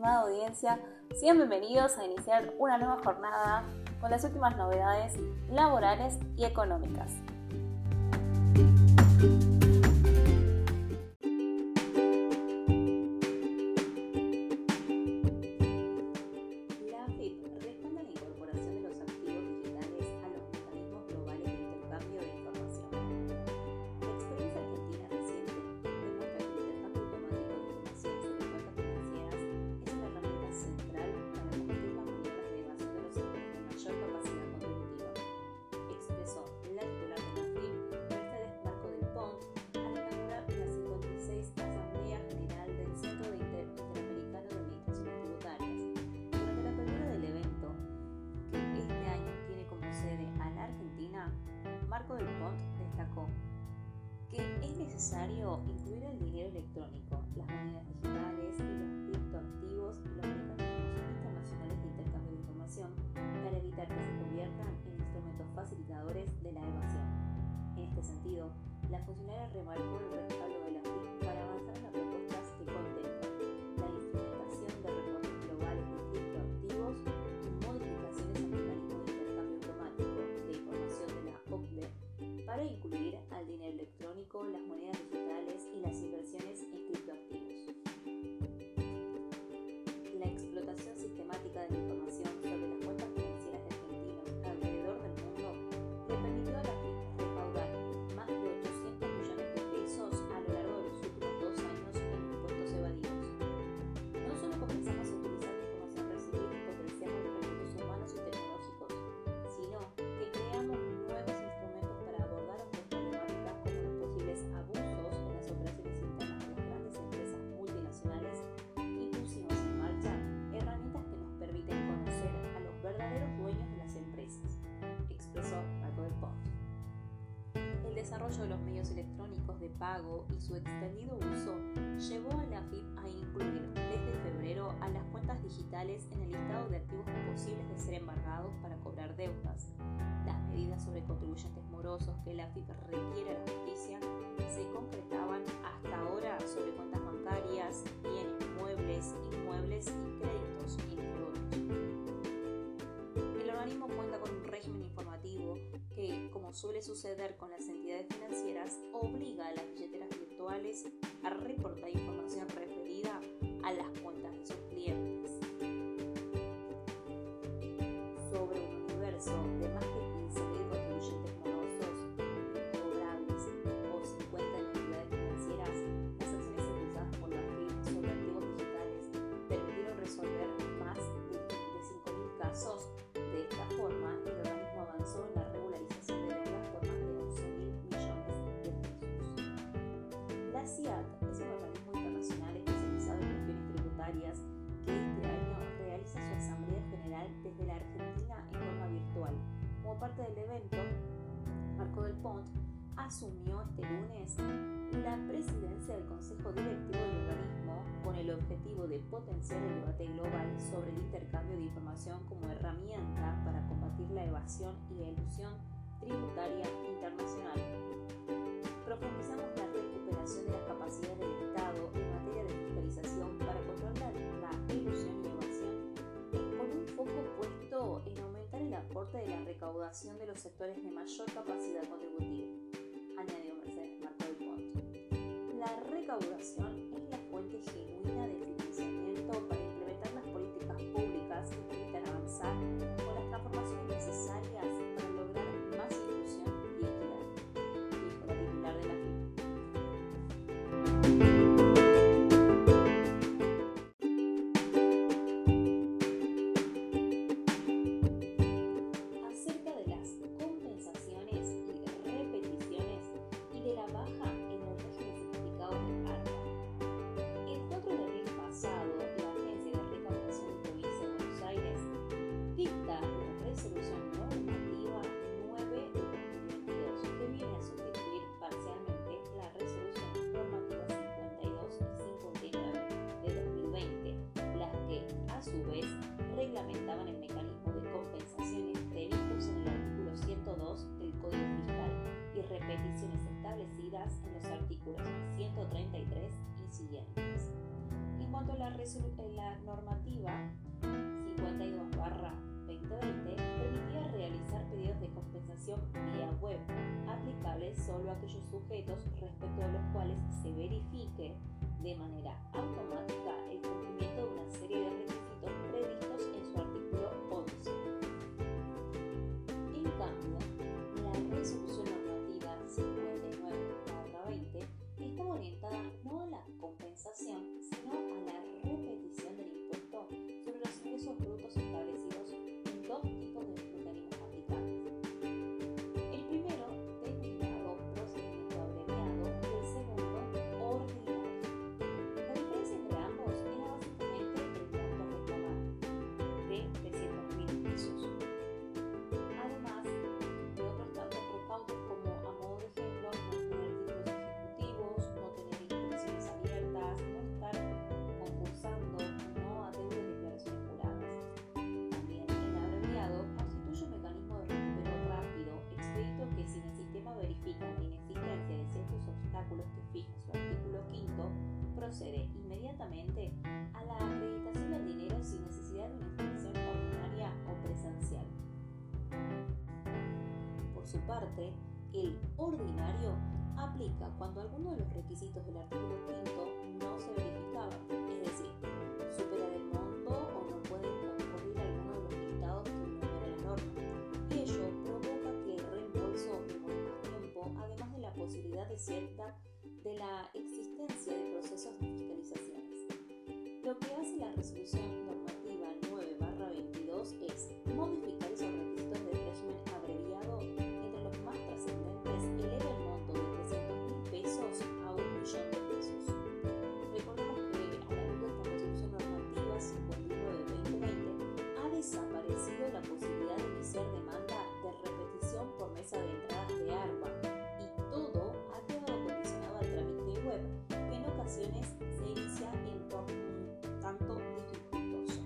estimada audiencia, sean bienvenidos a iniciar una nueva jornada con las últimas novedades laborales y económicas. Necesario incluir el dinero electrónico, las monedas digitales y los criptoactivos y los mecanismos internacionales de intercambio de información para evitar que se conviertan en instrumentos facilitadores de la evasión. En este sentido, la funcionaria remarcó el respaldo desarrollo de los medios electrónicos de pago y su extendido uso llevó a la FIP a incluir desde febrero a las cuentas digitales en el listado de activos posibles de ser embargados para cobrar deudas. Las medidas sobre contribuyentes morosos que la FIP requiere a la justicia se concretaban hasta ahora sobre cuentas bancarias, bienes muebles, inmuebles y créditos, entre otros. Organismo cuenta con un régimen informativo que, como suele suceder con las entidades financieras, obliga a las billeteras virtuales a reportar información CIAT es un organismo internacional especializado en cuestiones tributarias que este año realiza su Asamblea General desde la Argentina en forma virtual. Como parte del evento, Marco del Pont asumió este lunes la presidencia del Consejo Directivo del organismo con el objetivo de potenciar el debate global sobre el intercambio de información como herramienta para combatir la evasión y la ilusión tributaria internacional. Profundizamos la de las capacidades del Estado en materia de fiscalización para controlar la ilusión y evasión, con un foco puesto en aumentar el aporte de la recaudación de los sectores de mayor capacidad contributiva, añadió Mercedes Marco del Pont. La recaudación es la fuente genuina de financiamiento para implementar las políticas públicas en los artículos 133 y siguientes. En cuanto a la, la normativa 52 2020, permitía realizar pedidos de compensación vía web, aplicables solo a aquellos sujetos respecto a los cuales se verifique de manera automática procede inmediatamente a la acreditación del dinero sin necesidad de una inscripción ordinaria o presencial. Por su parte, el ordinario aplica cuando alguno de los requisitos del artículo 5 no se verificaba, es decir, supera el monto o no puede concurrir alguno de los listados que enumera la norma, y ello provoca que el reembolso demore más tiempo, además de la posibilidad de cierta de la existencia de procesos de fiscalizaciones. Lo que hace la resolución normativa 9-22 es se inicia en tanto dificultoso.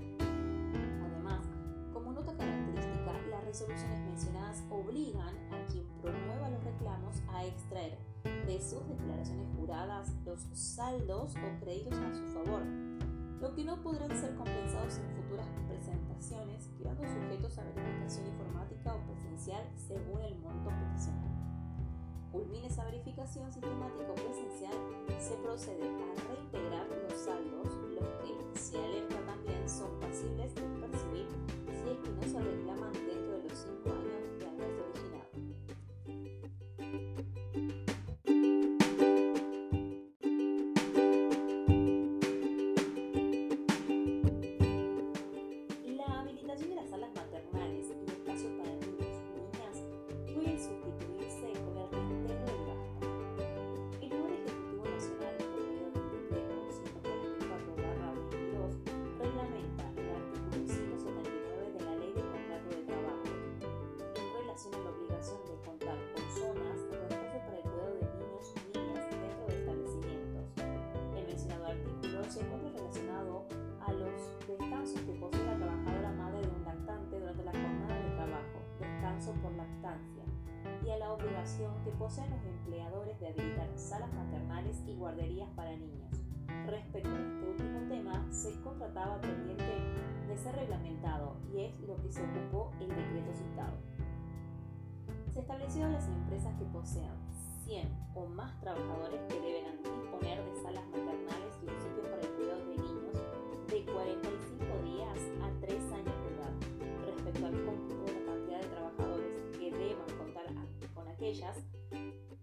Además, como nota característica, las resoluciones mencionadas obligan a quien promueva los reclamos a extraer de sus declaraciones juradas los saldos o créditos a su favor, lo que no podrán ser compensados en futuras presentaciones, quedando sujetos a verificación informática o presencial según el monto peticional culmine esa verificación sistemática presencial, se procede a reintegrar los saldos, los que, se alerta también, son pasibles de percibir si es que no se reclaman dentro de los 5 años obligación que poseen los empleadores de habilitar salas maternales y guarderías para niños. Respecto a este último tema, se contrataba pendiente de ser reglamentado y es lo que se ocupó el decreto citado. Se estableció a las empresas que posean 100 o más trabajadores que deben disponer de salas maternales y un sitio para el cuidado de niños de 45 aquellas,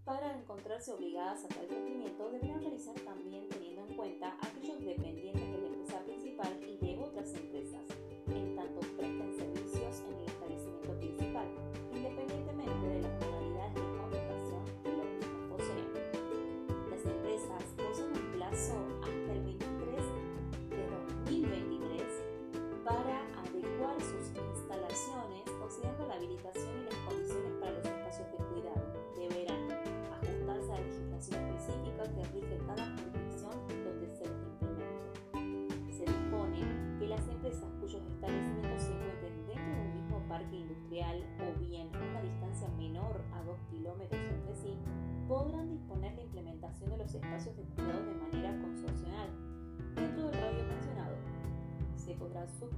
para encontrarse obligadas a tal cumplimiento deberán realizar también teniendo en cuenta aquellos dependientes de la empresa principal y de otras empresas, en tanto presten servicios en el establecimiento principal, independientemente de las modalidades de contratación que los mismos poseen. Las empresas poseen un plazo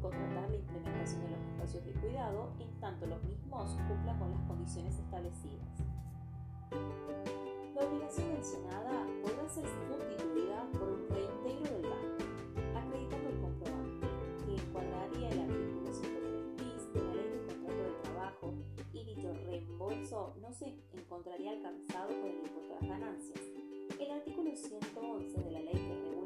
subcontratar la implementación de los espacios de cuidado en tanto los mismos cumplan con las condiciones establecidas. La obligación mencionada podrá ser sustituida por un reintegro del gasto, acreditando el comprobante, que encuadraría el artículo 103 bis de la Ley de Contrato de Trabajo y dicho reembolso no se encontraría alcanzado por el impuesto a las ganancias. El artículo 111 de la ley que regula